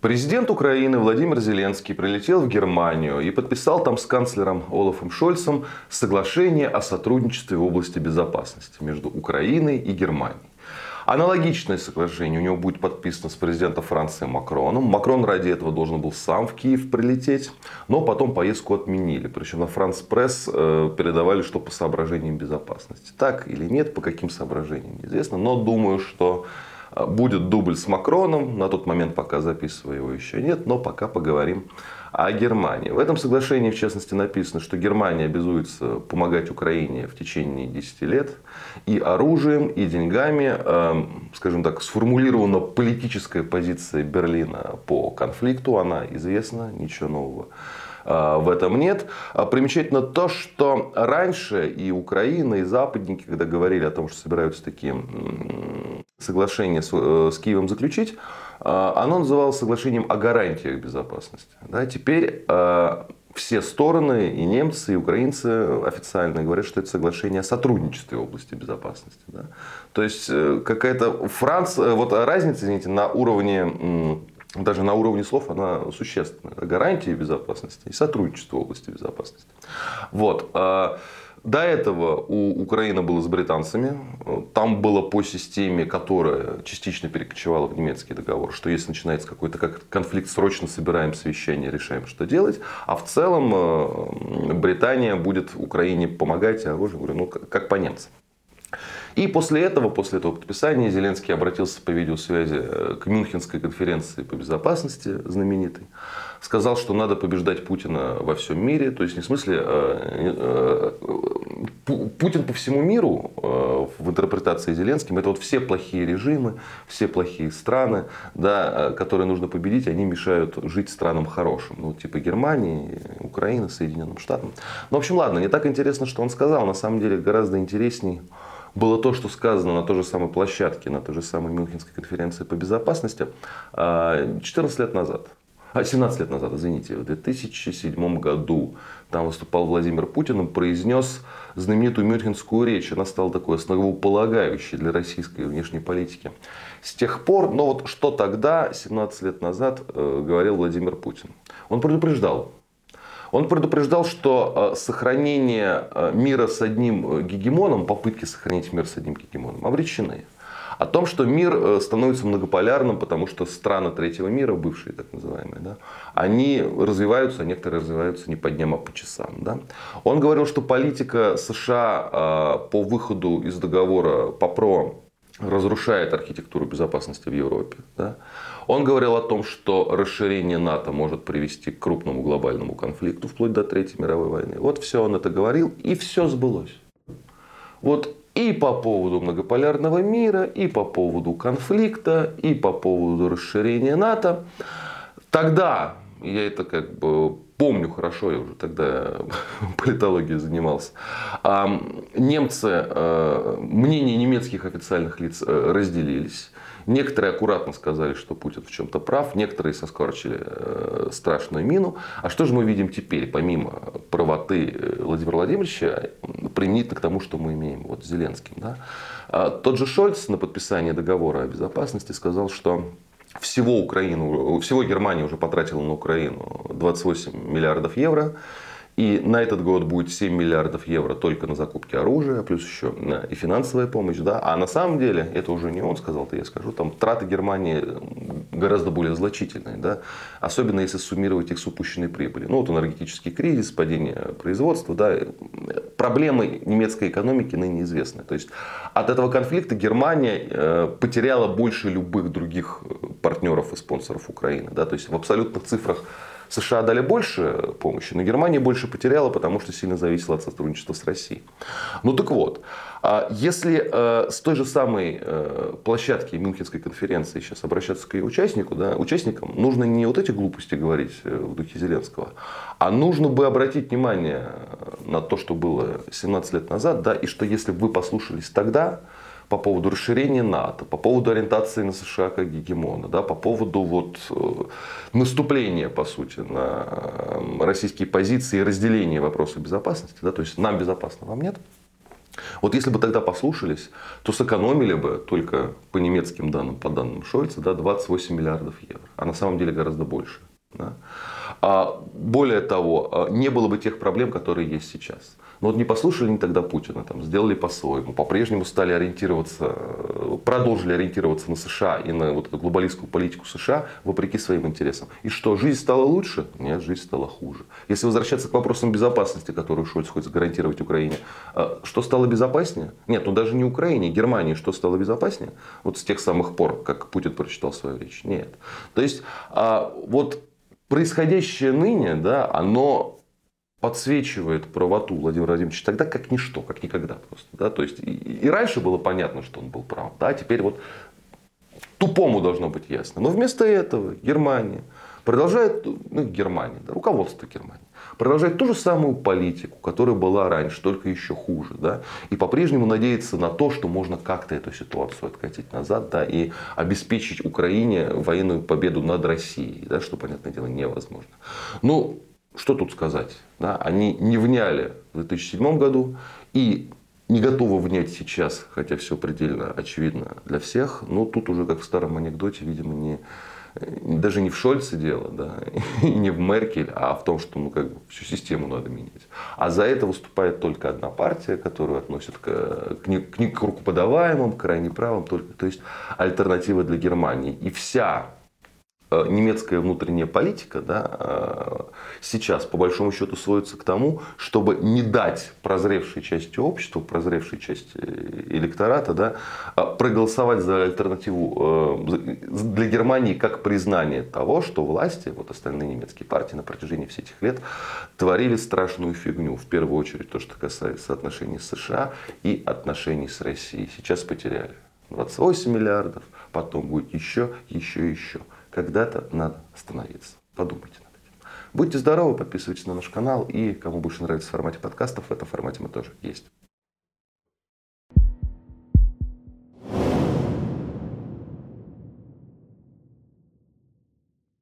Президент Украины Владимир Зеленский прилетел в Германию и подписал там с канцлером Олафом Шольцем соглашение о сотрудничестве в области безопасности между Украиной и Германией. Аналогичное соглашение у него будет подписано с президентом Франции Макроном. Макрон ради этого должен был сам в Киев прилететь, но потом поездку отменили. Причем на Франс Пресс э, передавали, что по соображениям безопасности. Так или нет, по каким соображениям, неизвестно. Но думаю, что будет дубль с Макроном. На тот момент пока записываю его еще нет, но пока поговорим о Германии. В этом соглашении, в частности, написано, что Германия обязуется помогать Украине в течение 10 лет и оружием, и деньгами. А, скажем так, сформулирована политическая позиция Берлина по конфликту. Она известна, ничего нового а, в этом нет. А примечательно то, что раньше и Украина, и западники, когда говорили о том, что собираются такие соглашения с, э, с Киевом заключить, а, оно называлось соглашением о гарантиях безопасности. Да, теперь все стороны, и немцы, и украинцы официально говорят, что это соглашение о сотрудничестве в области безопасности. Да? То есть э, какая-то Франция, вот разница, извините, на уровне даже на уровне слов она существенная. Гарантии безопасности и сотрудничество в области безопасности. Вот. А, до этого у Украины было с британцами. Там было по системе, которая частично перекочевала в немецкий договор, что если начинается какой-то конфликт, срочно собираем совещание, решаем, что делать. А в целом э, Британия будет Украине помогать, а оружие, говорю, ну как по немцам. И после этого, после этого подписания, Зеленский обратился по видеосвязи э, к Мюнхенской конференции по безопасности знаменитой. Сказал, что надо побеждать Путина во всем мире. То есть, не в смысле, э, э, Путин по всему миру в интерпретации Зеленским, это вот все плохие режимы, все плохие страны, да, которые нужно победить, они мешают жить странам хорошим. Ну, типа Германии, Украины, Соединенным Штатам. Ну, в общем, ладно, не так интересно, что он сказал. На самом деле, гораздо интересней было то, что сказано на той же самой площадке, на той же самой Мюнхенской конференции по безопасности 14 а, лет назад. А 17 лет назад, извините, в 2007 году там выступал Владимир Путин и произнес знаменитую мюнхенскую речь. Она стала такой основополагающей для российской внешней политики. С тех пор, но вот что тогда, 17 лет назад, э, говорил Владимир Путин? Он предупреждал он предупреждал, что э, сохранение э, мира с одним э, гегемоном, попытки сохранить мир с одним гегемоном обречены. О том, что мир становится многополярным, потому что страны третьего мира, бывшие так называемые, да, они развиваются, а некоторые развиваются не по дням, а по часам. Да. Он говорил, что политика США по выходу из договора по ПРО разрушает архитектуру безопасности в Европе. Да. Он говорил о том, что расширение НАТО может привести к крупному глобальному конфликту, вплоть до Третьей мировой войны. Вот все он это говорил, и все сбылось. Вот и по поводу многополярного мира, и по поводу конфликта, и по поводу расширения НАТО. Тогда, я это как бы помню хорошо, я уже тогда политологией занимался, немцы, э, мнения немецких официальных лиц э, разделились. Некоторые аккуратно сказали, что Путин в чем-то прав, некоторые соскорчили э, страшную мину. А что же мы видим теперь, помимо правоты Владимира Владимировича, применительно к тому, что мы имеем вот с Зеленским? Да? А тот же Шольц на подписание договора о безопасности сказал, что всего Украину, всего Германия уже потратила на Украину 28 миллиардов евро. И на этот год будет 7 миллиардов евро только на закупки оружия, плюс еще и финансовая помощь. Да? А на самом деле, это уже не он сказал, это я скажу, там траты Германии гораздо более значительные. Да? Особенно если суммировать их с упущенной прибыли. Ну вот энергетический кризис, падение производства. Да? Проблемы немецкой экономики ныне известны. То есть от этого конфликта Германия э, потеряла больше любых других партнеров и спонсоров Украины. Да? То есть в абсолютных цифрах США дали больше помощи, но Германия больше потеряла, потому что сильно зависела от сотрудничества с Россией. Ну так вот, а если э, с той же самой э, площадки Мюнхенской конференции сейчас обращаться к ее участнику, да, участникам, нужно не вот эти глупости говорить э, в духе Зеленского, а нужно бы обратить внимание на то, что было 17 лет назад, да, и что если бы вы послушались тогда, по поводу расширения НАТО, по поводу ориентации на США как гегемона, да, по поводу вот, э, наступления, по сути, на э, российские позиции и разделения вопроса безопасности. Да, то есть нам безопасно, вам нет. Вот если бы тогда послушались, то сэкономили бы только по немецким данным, по данным Шольца, да, 28 миллиардов евро. а на самом деле гораздо больше. Да? А более того, не было бы тех проблем, которые есть сейчас. Но вот не послушали они тогда Путина, там, сделали по-своему, по-прежнему стали ориентироваться, продолжили ориентироваться на США и на вот эту глобалистскую политику США вопреки своим интересам. И что, жизнь стала лучше? Нет, жизнь стала хуже. Если возвращаться к вопросам безопасности, которую Шольц хочет гарантировать Украине, а, что стало безопаснее? Нет, ну даже не Украине, Германии что стало безопаснее? Вот с тех самых пор, как Путин прочитал свою речь. Нет. То есть, а, вот происходящее ныне, да, оно подсвечивает правоту Владимира Владимировича тогда как ничто, как никогда просто. Да? То есть и, и раньше было понятно, что он был прав, да? теперь вот тупому должно быть ясно. Но вместо этого Германия продолжает, ну, Германия, да, руководство Германии, продолжает ту же самую политику, которая была раньше, только еще хуже. Да? И по-прежнему надеется на то, что можно как-то эту ситуацию откатить назад да, и обеспечить Украине военную победу над Россией, да, что, понятное дело, невозможно. Ну, что тут сказать? Да, они не вняли в 2007 году и не готовы внять сейчас, хотя все предельно очевидно для всех. Но тут уже, как в старом анекдоте, видимо, не, даже не в Шольце дело, да, и не в Меркель, а в том, что ну, как бы, всю систему надо менять. А за это выступает только одна партия, которую относят к, к, не, к, к рукоподаваемым, к крайне правым, только, то есть альтернатива для Германии. И вся Э, немецкая внутренняя политика да, э, сейчас по большому счету сводится к тому, чтобы не дать прозревшей части общества, прозревшей части электората да, э, проголосовать за альтернативу для Германии как признание того, что власти, вот остальные немецкие партии на протяжении всех этих лет творили страшную фигню. В первую очередь то, что касается отношений с США и отношений с Россией. Сейчас потеряли 28 миллиардов, потом будет еще, еще, еще когда-то надо остановиться. Подумайте над этим. Будьте здоровы, подписывайтесь на наш канал и кому больше нравится в формате подкастов, в этом формате мы тоже есть.